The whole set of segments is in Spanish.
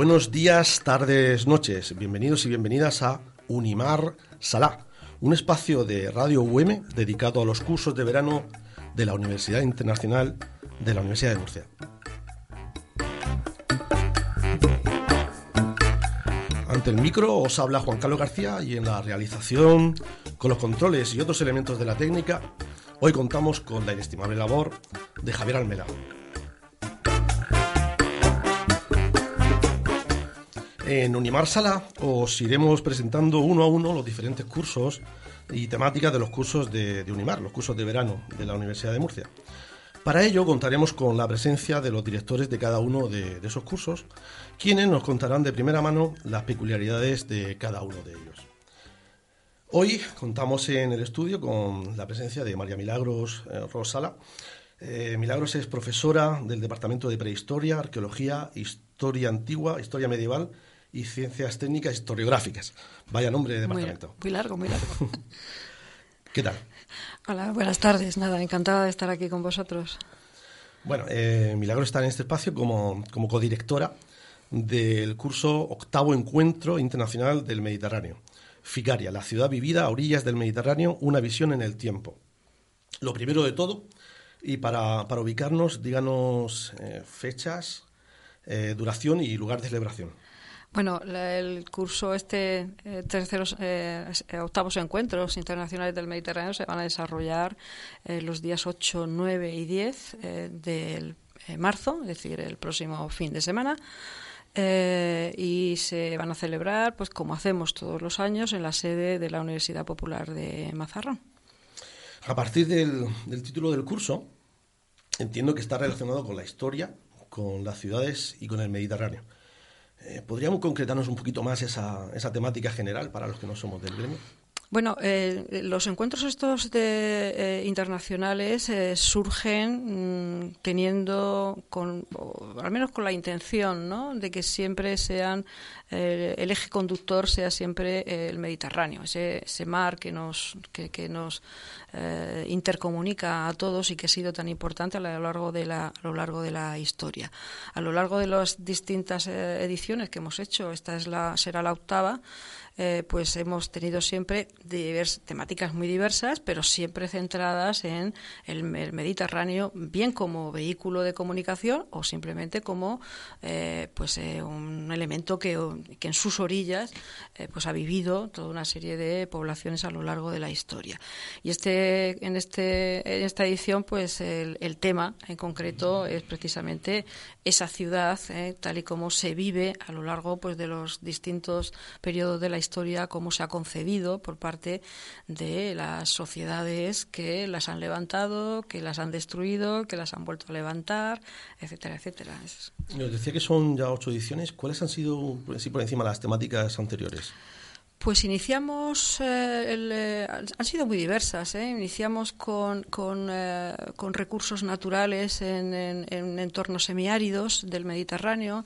buenos días, tardes, noches. Bienvenidos y bienvenidas a Unimar Salá, un espacio de Radio UM dedicado a los cursos de verano de la Universidad Internacional de la Universidad de Murcia. Ante el micro os habla Juan Carlos García y en la realización, con los controles y otros elementos de la técnica, hoy contamos con la inestimable labor de Javier Almela. En Unimar Sala os iremos presentando uno a uno los diferentes cursos y temáticas de los cursos de, Unimar, los cursos de verano de la Universidad de Murcia. Para ello contaremos con la presencia de los directores de cada uno de, esos cursos, quienes nos contarán de primera mano las peculiaridades de cada uno de ellos. Hoy contamos en el estudio con la presencia de María Milagros eh, Rosala. Eh, Milagros es profesora del Departamento de Prehistoria, Arqueología, Historia Antigua, Historia Medieval y Ciencias Técnicas Historiográficas. Vaya nombre de departamento. Muy, largo, muy largo. ¿Qué tal? Hola, buenas tardes. Nada, encantada de estar aquí con vosotros. Bueno, eh, Milagro está en este espacio como, como codirectora del curso Octavo Encuentro Internacional del Mediterráneo. Ficaria, la ciudad vivida a orillas del Mediterráneo, una visión en el tiempo. Lo primero de todo, y para, ubicarnos, díganos eh, fechas, eh, duración y lugar de celebración. Bueno, el curso este, eh, terceros, eh, octavos encuentros internacionales del Mediterráneo se van a desarrollar eh, los días 8, 9 y 10 del marzo, es decir, el próximo fin de semana. y se van a celebrar, pues como hacemos todos los años, en la sede de la Universidad Popular de Mazarrón. A partir del, del título del curso, entiendo que está relacionado con la historia, con las ciudades y con el Mediterráneo. Eh, ¿Podríamos concretarnos un poquito más esa, esa temática general para los que no somos del gremio? Bueno, eh, los encuentros estos de, eh, internacionales eh, surgen mm, teniendo, con, al menos con la intención, ¿no? de que siempre sean el eje conductor sea siempre el Mediterráneo, ese, ese mar que nos que, que nos intercomunica a todos y que ha sido tan importante a lo largo de la a lo largo de la historia. A lo largo de las distintas ediciones que hemos hecho, esta es la será la octava. Eh, pues hemos tenido siempre temáticas muy diversas, pero siempre centradas en el, Mediterráneo, bien como vehículo de comunicación o simplemente como eh, pues eh, un elemento que, en sus orillas pues ha vivido toda una serie de poblaciones a lo largo de la historia. Y este en este en esta edición pues el, el tema en concreto es precisamente esa ciudad tal y como se vive a lo largo pues de los distintos periodos de la historia cómo se ha concebido por parte de las sociedades que las han levantado, que las han destruido, que las han vuelto a levantar, etcétera, etcétera. Nos decía que son ya ocho ediciones. ¿Cuáles han sido, por encima, las temáticas anteriores? Pues iniciamos, eh, eh, han sido muy diversas. ¿eh? Iniciamos con, con, recursos naturales en, en, entornos semiáridos del Mediterráneo.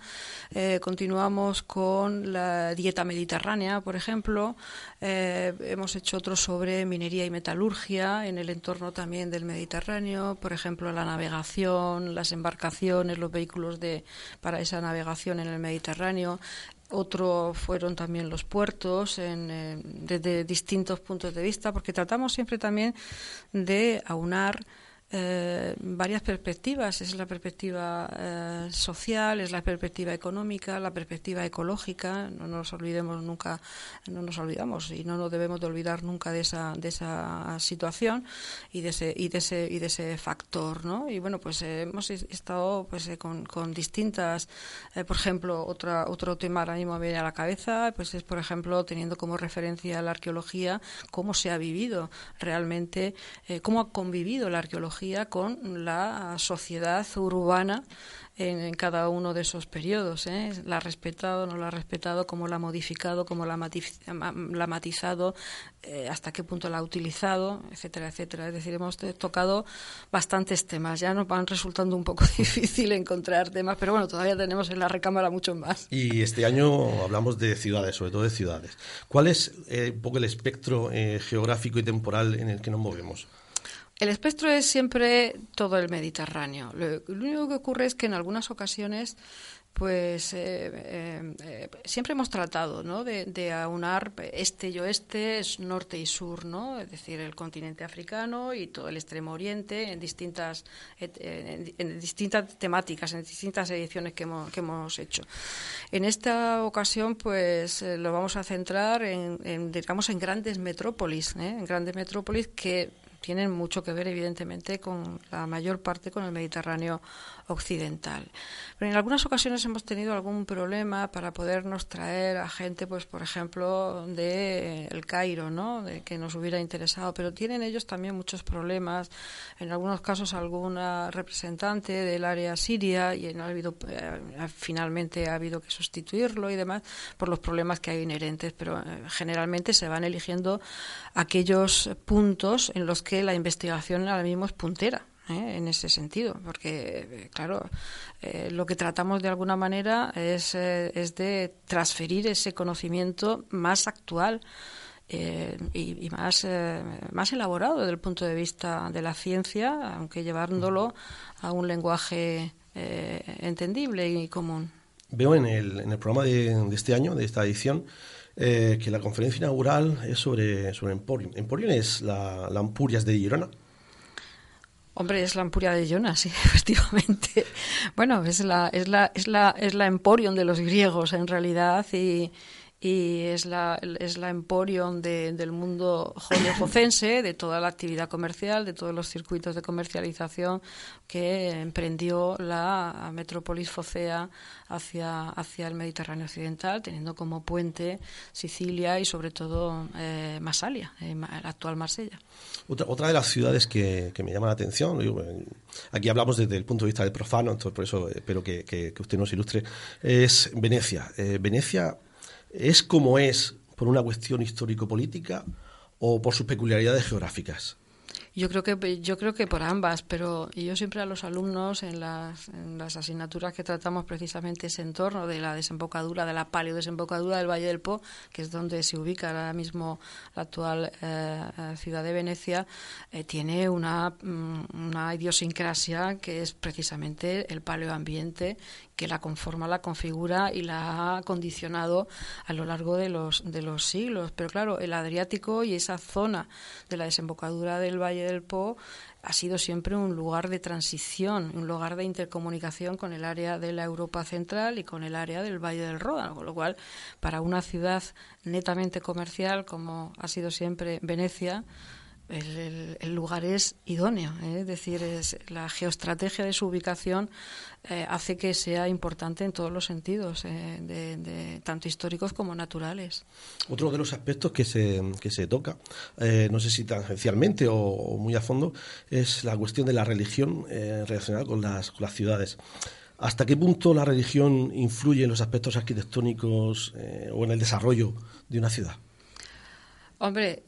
continuamos con la dieta mediterránea, por ejemplo. hemos hecho otros sobre minería y metalurgia en el entorno también del Mediterráneo. Por ejemplo, la navegación, las embarcaciones, los vehículos de, para esa navegación en el Mediterráneo. Otro fueron también los puertos en, desde distintos puntos de vista, porque tratamos siempre también de aunar eh, varias perspectivas. Es la perspectiva eh, social, es la perspectiva económica, la perspectiva ecológica. No nos olvidemos nunca, no nos olvidamos y no nos debemos de olvidar nunca de esa, de esa situación y de ese, y de ese, y de ese factor, ¿no? Y bueno, pues eh, hemos estado pues con, con distintas, por ejemplo, otra, otro tema ahora mismo viene a la cabeza, pues es por ejemplo teniendo como referencia la arqueología, cómo se ha vivido realmente, cómo ha convivido la arqueología con la sociedad urbana en, cada uno de esos periodos. ¿eh? La ha respetado, no la ha respetado, cómo la ha modificado, cómo la ha matizado, eh, hasta qué punto la ha utilizado, etcétera, etcétera. Es decir, hemos tocado bastantes temas. Ya nos van resultando un poco difícil encontrar temas, pero bueno, todavía tenemos en la recámara muchos más. Y este año hablamos de ciudades, sobre todo de ciudades. ¿Cuál es eh, un poco el espectro geográfico y temporal en el que nos movemos? El espectro es siempre todo el Mediterráneo. Lo, único que ocurre es que en algunas ocasiones pues eh, eh, eh, siempre hemos tratado ¿no? de, aunar este y oeste, norte y sur, ¿no? es decir, el continente africano y todo el extremo oriente en distintas, en, distintas temáticas, en distintas ediciones que hemos, que hemos hecho. En esta ocasión, pues lo vamos a centrar en, en digamos, en grandes metrópolis, en grandes metrópolis que tienen mucho que ver, evidentemente, con la mayor parte con el Mediterráneo occidental. Pero en algunas ocasiones hemos tenido algún problema para podernos traer a gente, pues, por ejemplo, de El Cairo, ¿no? De que nos hubiera interesado. Pero tienen ellos también muchos problemas. En algunos casos, alguna representante del área siria y eh, finalmente ha habido que sustituirlo y demás por los problemas que hay inherentes. Pero eh, generalmente se van eligiendo aquellos puntos en los que la investigación ahora mismo es puntera. ¿Eh? en ese sentido, porque, eh, claro, eh, lo que tratamos de alguna manera es, es de transferir ese conocimiento más actual y, más, más elaborado desde el punto de vista de la ciencia, aunque llevándolo a un lenguaje entendible y común. Veo en el, en el programa de, de este año, de esta edición, que la conferencia inaugural es sobre, sobre Emporium. Emporium es la, la Ampurias de Girona. Hombre, es la Ampuria de Girona, sí, efectivamente. Bueno, es la, es la, es la, es la Emporium de los griegos, en realidad, y, y es la, es la emporium del mundo jonefocense, de toda la actividad comercial, de todos los circuitos de comercialización que emprendió la metrópolis focea hacia, hacia el Mediterráneo occidental, teniendo como puente Sicilia y sobre todo eh, Masalia, eh, la actual Marsella. Otra, otra de las ciudades que, que me llama la atención, aquí hablamos desde el punto de vista del profano, entonces por eso espero que, que, usted nos ilustre, es Venecia. Eh, Venecia ¿Es como es por una cuestión histórico-política o por sus peculiaridades geográficas? Yo creo que yo creo que por ambas, pero yo siempre a los alumnos en las, asignaturas que tratamos precisamente ese entorno de la desembocadura, de la paleodesembocadura del Valle del Po, que es donde se ubica ahora mismo la actual eh, ciudad de Venecia, eh, tiene una, mm, una idiosincrasia que es precisamente el paleoambiente que la conforma, la configura y la ha condicionado a lo largo de los, de los siglos. Pero claro, el Adriático y esa zona de la desembocadura del Valle del Po ha sido siempre un lugar de transición, un lugar de intercomunicación con el área de la Europa central y con el área del Valle del Ródano, con lo cual, para una ciudad netamente comercial como ha sido siempre Venecia, el, lugar es idóneo, ¿eh? es decir, es, la geoestrategia de su ubicación eh, hace que sea importante en todos los sentidos, eh, de, tanto históricos como naturales. Otro de los aspectos que se, que se toca, no sé si tangencialmente o, muy a fondo, es la cuestión de la religión relacionada con las, con las ciudades. ¿Hasta qué punto la religión influye en los aspectos arquitectónicos o en el desarrollo de una ciudad? Hombre,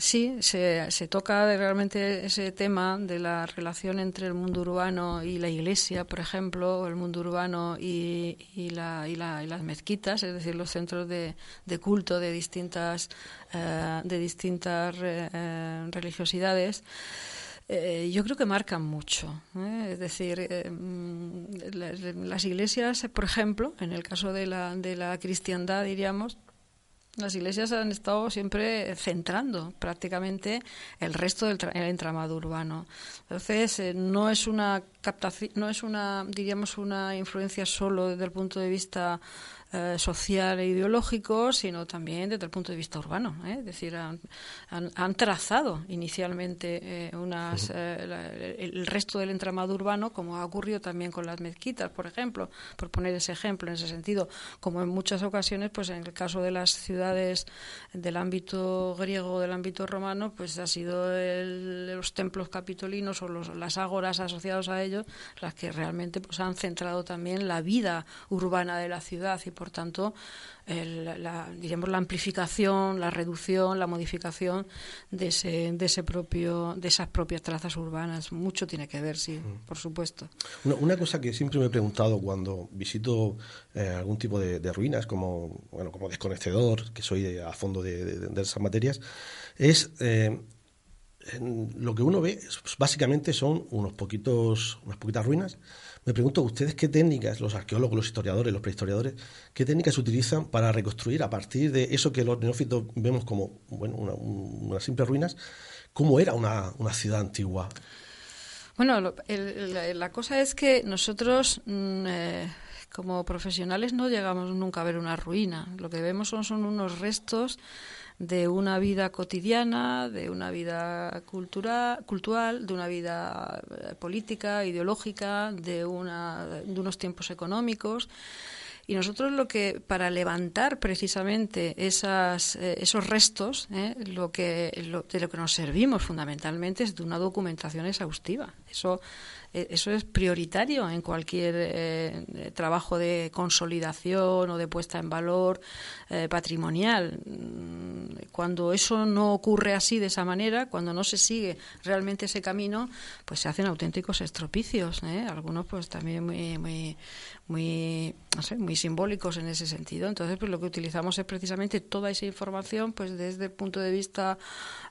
Sí, se, toca realmente ese tema de la relación entre el mundo urbano y la iglesia, por ejemplo, o el mundo urbano y, la, y, la, y las mezquitas, es decir, los centros de, culto de distintas, eh, de distintas eh, religiosidades. Eh, yo creo que marcan mucho. Es decir, mm, las iglesias, por ejemplo, en el caso de la, de la cristiandad, diríamos, las iglesias han estado siempre centrando prácticamente el resto del entramado urbano. Entonces, eh, no es una captación, no es una, diríamos, una influencia solo desde el punto de vista eh, social e ideológico, sino también desde el punto de vista urbano. ¿eh? Es decir, han, han, trazado inicialmente eh, unas, el resto del entramado urbano, como ha ocurrido también con las mezquitas, por ejemplo, por poner ese ejemplo en ese sentido, como en muchas ocasiones, pues en el caso de las ciudades del ámbito griego o del ámbito romano, pues ha sido los templos capitolinos o los, las ágoras asociados a ellos las que realmente pues han centrado también la vida urbana de la ciudad y por tanto, la, la amplificación, la reducción, la modificación de, ese, de, ese propio, de esas propias trazas urbanas. Mucho tiene que ver, sí, mm. por supuesto. Una, cosa que siempre me he preguntado cuando visito eh, algún tipo de, ruinas, como, bueno, como desconocedor, que soy a fondo de, esas materias, es... Eh, lo que uno ve pues, básicamente son unos poquitos, unas poquitas ruinas. Me pregunto, ¿ustedes qué técnicas, los arqueólogos, los historiadores, los prehistoriadores, qué técnicas utilizan para reconstruir a partir de eso que los neófitos vemos como bueno, unas simples ruinas, cómo era una, ciudad antigua? Bueno, la, cosa es que nosotros... Mm, eh, como profesionales no llegamos nunca a ver una ruina. Lo que vemos son, son unos restos de una vida cotidiana, de una vida cultural, cultural de una vida eh, política, ideológica, de, una, de unos tiempos económicos. Y nosotros lo que, para levantar precisamente esas, eh, esos restos, eh, lo que, de lo que nos servimos fundamentalmente es de una documentación exhaustiva. Eso eh, eso es prioritario en cualquier eh, trabajo de consolidación o de puesta en valor eh, patrimonial. Mm, cuando eso no ocurre así, de esa manera, cuando no se sigue realmente ese camino, pues se hacen auténticos estropicios. Algunos, pues también muy, muy, muy, muy simbólicos en ese sentido. Entonces, pues lo que utilizamos es precisamente toda esa información, pues desde el punto de vista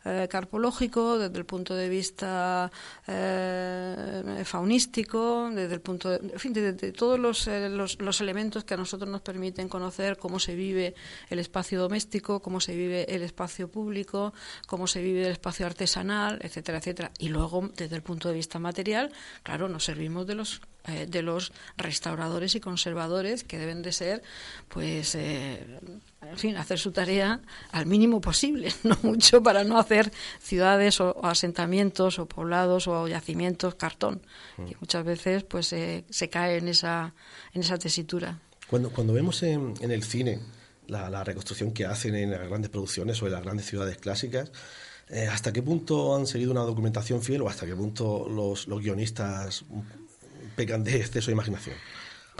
eh, carpológico, desde el punto de vista eh, faunístico, desde el punto, de, en fin, de, todos los, eh, los, los, elementos que a nosotros nos permiten conocer cómo se vive el espacio doméstico, cómo se vive el espacio público, cómo se vive el espacio artesanal, etcétera, etcétera. Y luego, desde el punto de vista material, claro, nos servimos de los eh, de los restauradores y conservadores que deben de ser, pues, eh, en fin, hacer su tarea al mínimo posible, no mucho para no hacer ciudades o, asentamientos o poblados o yacimientos cartón, mm. que muchas veces pues se cae en esa, en esa tesitura. Cuando, cuando vemos en, el cine la, reconstrucción que hacen en las grandes producciones o en las grandes ciudades clásicas, eh, ¿hasta qué punto han seguido una documentación fiel o hasta qué punto los, los guionistas pecan de exceso de imaginación.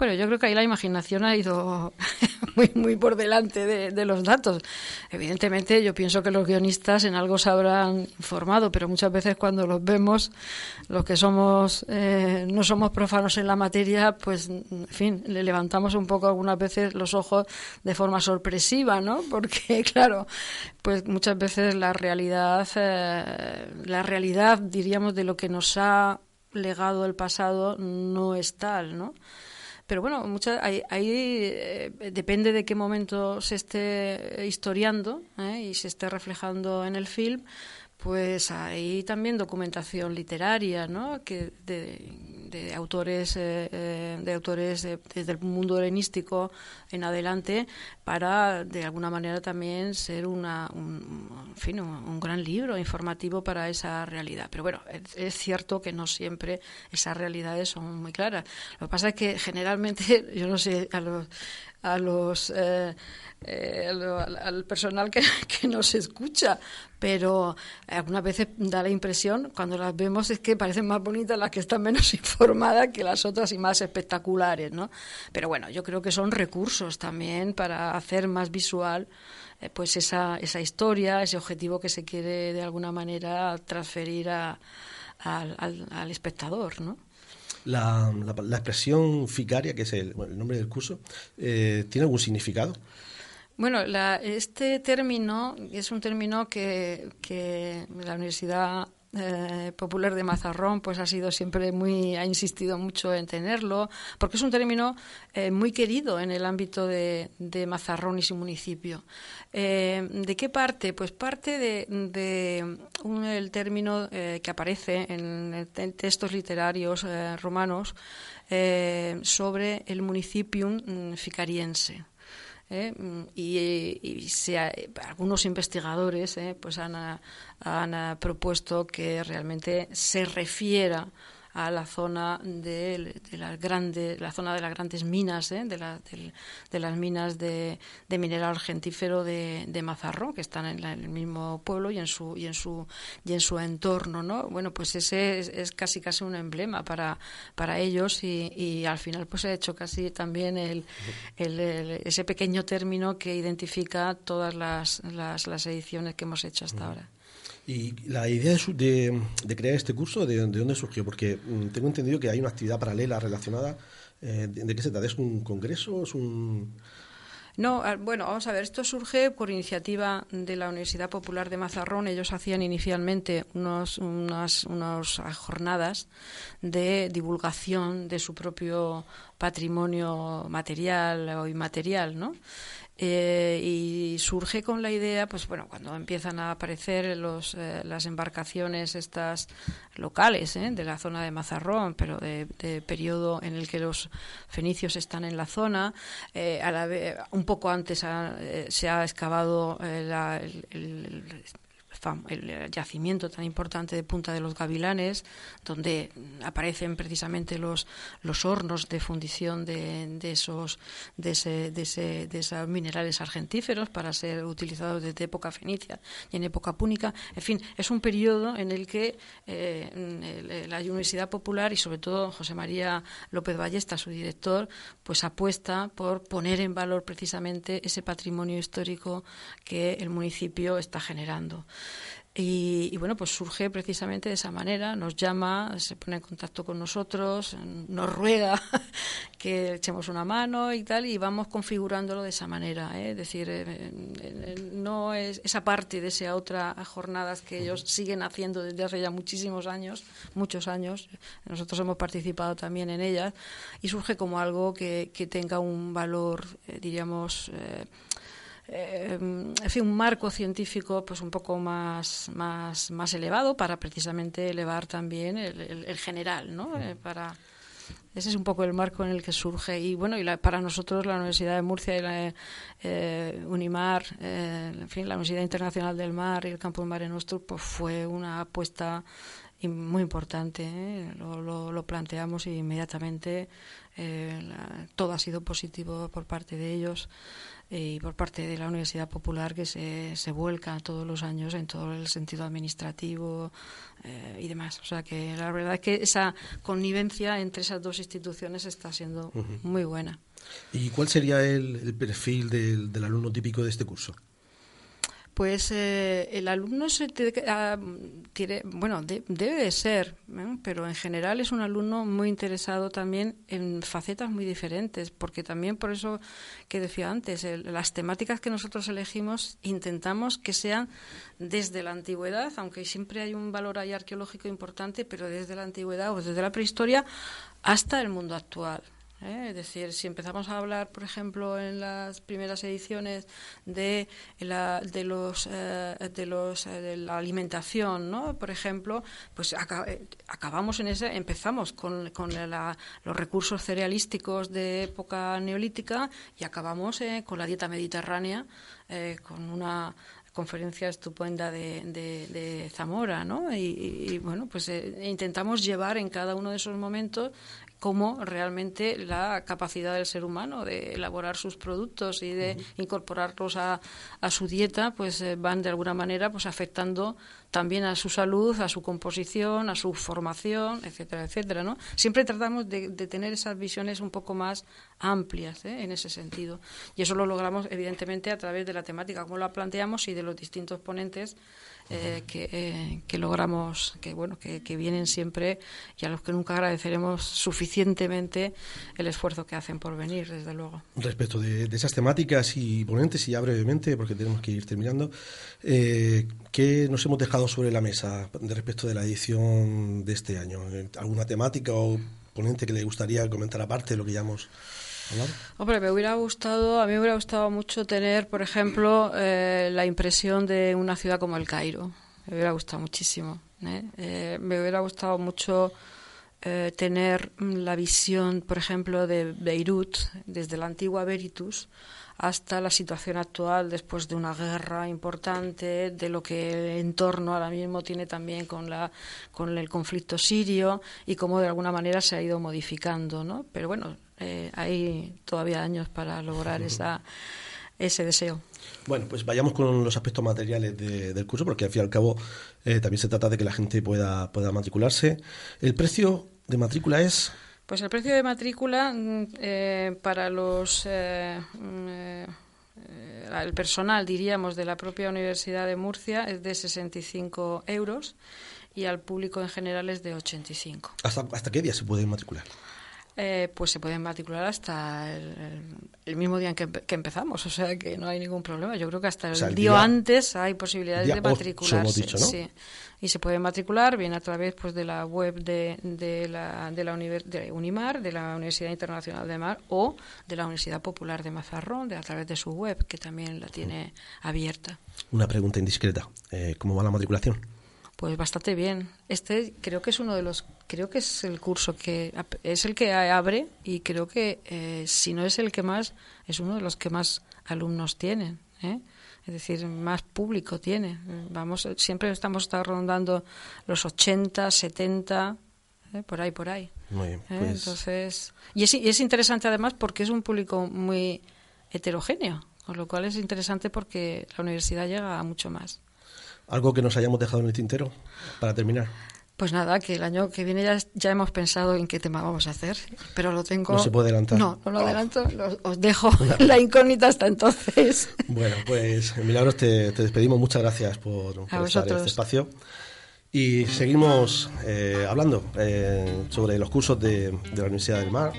Bueno, yo creo que ahí la imaginación ha ido muy, muy por delante de, los datos. Evidentemente, yo pienso que los guionistas en algo se habrán informado, pero muchas veces cuando los vemos, los que somos eh, no somos profanos en la materia, pues, en fin, le levantamos un poco algunas veces los ojos de forma sorpresiva, ¿no? Porque, claro, pues muchas veces la realidad, eh, la realidad, diríamos, de lo que nos ha legado del pasado no es tal, ¿no? Pero bueno, ahí, eh, depende de qué momento se esté historiando ¿eh? y se esté reflejando en el film, pues hay también documentación literaria, ¿no? Que de, autores, eh, eh, de autores desde el mundo helenístico en adelante, para de alguna manera también ser una, un, fin, un, gran libro informativo para esa realidad. Pero bueno, es, cierto que no siempre esas realidades son muy claras. Lo que pasa es que generalmente, yo no sé, a los, a los eh, eh, al, personal que, que, nos escucha, pero algunas veces da la impresión, cuando las vemos, es que parecen más bonitas las que están menos informadas que las otras y más espectaculares, ¿no? Pero bueno, yo creo que son recursos también para hacer más visual eh, pues esa, esa historia, ese objetivo que se quiere de alguna manera transferir a, al, al espectador, ¿no? La, la, expresión ficaria, que es el, nombre del curso, eh, ¿tiene algún significado? Bueno, este término es un término que, que la Universidad eh, popular de Mazarrón pues ha sido siempre muy ha insistido mucho en tenerlo porque es un término eh, muy querido en el ámbito de, Mazarrón y su municipio. Eh, de qué parte pues parte de, el término que aparece en, textos literarios romanos sobre el municipium mm, ficariense ¿eh? y, algunos investigadores ¿eh? pues han, han propuesto que realmente se refiera a la zona de, las grandes la zona de las grandes minas ¿eh? de, de, las minas de, mineral argentífero de, de Mazarro que están en, el mismo pueblo y en su y en su y en su entorno no bueno pues ese es, casi casi un emblema para para ellos y, y, al final pues ha hecho casi también el, ese pequeño término que identifica todas las, las, las ediciones que hemos hecho hasta ahora ¿Y la idea de, de, crear este curso, de, dónde surgió? Porque mm, tengo entendido que hay una actividad paralela relacionada. Eh, de, qué se trata? ¿Es un congreso? ¿Es un...? No, ah, bueno, vamos a ver, esto surge por iniciativa de la Universidad Popular de Mazarrón. Ellos hacían inicialmente unos, unas, unas jornadas de divulgación de su propio patrimonio material o inmaterial, ¿no? Eh, y surge con la idea, pues bueno, cuando empiezan a aparecer los, eh, las embarcaciones estas locales ¿eh? de la zona de Mazarrón, pero de, periodo en el que los fenicios están en la zona, a la un poco antes se ha excavado el yacimiento tan importante de Punta de los Gavilanes, donde aparecen precisamente los, los hornos de fundición de, de esos, de, ese, de, ese, de esos minerales argentíferos para ser utilizados desde época fenicia y en época púnica. En fin, es un periodo en el que eh, la Universidad Popular y sobre todo José María López Ballesta, su director, pues apuesta por poner en valor precisamente ese patrimonio histórico que el municipio está generando. Y, bueno, pues surge precisamente de esa manera, nos llama, se pone en contacto con nosotros, nos ruega que echemos una mano y tal, y vamos configurándolo de esa manera. ¿eh? Es decir, eh, eh, no es esa parte de esa otra jornadas que ellos siguen haciendo desde hace ya muchísimos años, muchos años, nosotros hemos participado también en ellas, y surge como algo que, que tenga un valor, diríamos, eh, en fin, un marco científico pues un poco más, más, más elevado para precisamente elevar también el, general, ¿no? Eh, para ese es un poco el marco en el que surge. Y bueno y para nosotros la Universidad de Murcia y la eh, Unimar en fin la Universidad Internacional del Mar y el Campo de Mare Nostrum pues fue una apuesta muy importante lo, lo, planteamos y inmediatamente todo ha sido positivo por parte de ellos y por parte de la Universidad Popular que se, se vuelca todos los años en todo el sentido administrativo eh, y demás. O sea que la verdad es que esa connivencia entre esas dos instituciones está siendo muy buena. ¿Y cuál sería el, perfil del alumno típico de este curso? Pues eh, el alumno se ah, tiene, bueno, debe de ser, ¿eh? pero en general es un alumno muy interesado también en facetas muy diferentes, porque también por eso que decía antes, las temáticas que nosotros elegimos intentamos que sean desde la antigüedad, aunque siempre hay un valor ahí arqueológico importante, pero desde la antigüedad o desde la prehistoria hasta el mundo actual. ¿Eh? Es decir, si empezamos a hablar, por ejemplo, en las primeras ediciones de la, de los eh, de los eh, de la alimentación, ¿no? Por ejemplo, pues acabamos en ese, empezamos con, con los recursos cerealísticos de época neolítica y acabamos con la dieta mediterránea, con una conferencia estupenda de, de, Zamora, ¿no? Y, y bueno, pues intentamos llevar en cada uno de esos momentos como realmente la capacidad del ser humano de elaborar sus productos y de incorporarlos a, a, su dieta, pues eh, van de alguna manera pues afectando también a su salud, a su composición, a su formación, etcétera, etcétera, ¿no? Siempre tratamos de, tener esas visiones un poco más amplias ¿eh? en ese sentido. Y eso lo logramos, evidentemente, a través de la temática, como la planteamos, y de los distintos ponentes eh, eh, que, logramos, que bueno, que, vienen siempre y a los que nunca agradeceremos suficientemente el esfuerzo que hacen por venir, desde luego. Respecto de, esas temáticas y ponentes, y ya brevemente, porque tenemos que ir terminando, eh, ¿qué nos hemos dejado sobre la mesa de respecto de la edición de este año? ¿Alguna temática o ponente que le gustaría comentar aparte de lo que ya Hombre, me hubiera gustado, a mí me hubiera gustado mucho tener, por ejemplo, eh, la impresión de una ciudad como el Cairo. Me hubiera gustado muchísimo. ¿eh? Eh, me hubiera gustado mucho tener la visión, por ejemplo, de Beirut, desde la antigua Veritus hasta la situación actual después de una guerra importante, de lo que el entorno ahora mismo tiene también con, la, con el conflicto sirio y cómo de alguna manera se ha ido modificando. ¿no? Pero bueno, eh, hay todavía años para lograr esa, ese deseo. Bueno, pues vayamos con los aspectos materiales del curso, porque al fin y al cabo eh, también se trata de que la gente pueda, pueda matricularse. ¿El precio de matrícula es...? Pues el precio de matrícula mm, eh, para los... Mm, el personal, diríamos, de la propia Universidad de Murcia es de 65 euros y al público en general es de 85. ¿Hasta, hasta qué día se puede matricular? Eh, pues se pueden matricular hasta el, mismo día en que, empezamos, o sea que no hay ningún problema. Yo creo que hasta el, día, antes hay posibilidades de matricularse. sí. Y se puede matricular bien a través pues de la web de, de la, de la de Unimar, de la Universidad Internacional de Mar o de la Universidad Popular de Mazarrón, de, a través de su web, que también la tiene abierta. Una pregunta indiscreta. Eh, ¿Cómo va la matriculación? Pues bastante bien. Este creo que es uno de los, creo que es el curso que es el que abre y creo que eh, si no es el que más, es uno de los que más alumnos tienen. ¿eh? Es decir, más público tiene. Vamos, siempre estamos rondando los 80, 70, ¿eh? por ahí, por ahí. Muy bien. Pues Entonces, y es, y es interesante además porque es un público muy heterogéneo, con lo cual es interesante porque la universidad llega a mucho más. ¿Algo que nos hayamos dejado en el tintero para terminar? Pues nada, que el año que viene ya, ya hemos pensado en qué tema vamos a hacer, pero lo tengo... No se puede adelantar. No, no lo adelanto, os dejo la incógnita hasta entonces. Bueno, pues Milagros, te, despedimos. Muchas gracias por, por estar en este espacio. Y seguimos eh, hablando eh, sobre los cursos de, la Universidad del Mar.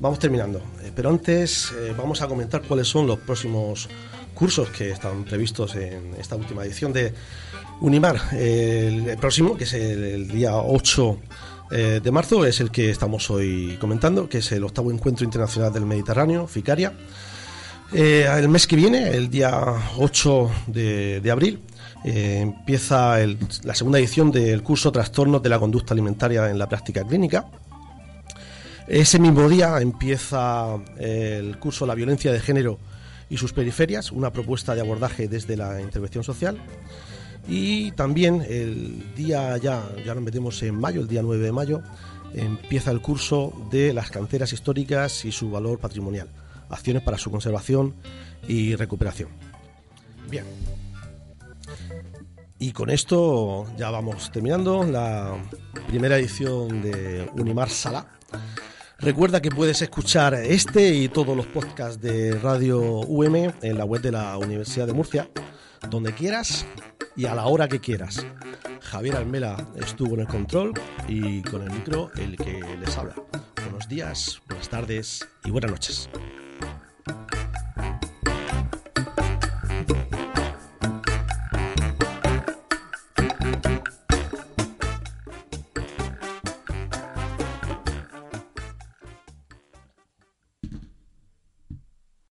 Vamos terminando, eh, pero antes vamos a comentar cuáles son los próximos cursos que están previstos en esta última edición de Unimar. El, próximo, que es el, día 8 eh, de marzo, es el que estamos hoy comentando, que es el octavo encuentro internacional del Mediterráneo, FICARIA. Eh, el mes que viene, el día 8 de, abril, eh, empieza la segunda edición del curso Trastornos de la Conducta Alimentaria en la Práctica Clínica. Ese mismo día empieza el curso La Violencia de Género y sus periferias, una propuesta de abordaje desde la intervención social. Y también el día ya, ya nos metemos en mayo, el día 9 de mayo, empieza el curso de las canteras históricas y su valor patrimonial, acciones para su conservación y recuperación. Bien. Y con esto ya vamos terminando la primera edición de Unimar Sala. Recuerda que puedes escuchar este y todos los podcasts de Radio UM en la web de la Universidad de Murcia, donde quieras y a la hora que quieras. Javier Almela estuvo en el control y con el micro el que les habla. Buenos días, buenas tardes y buenas noches.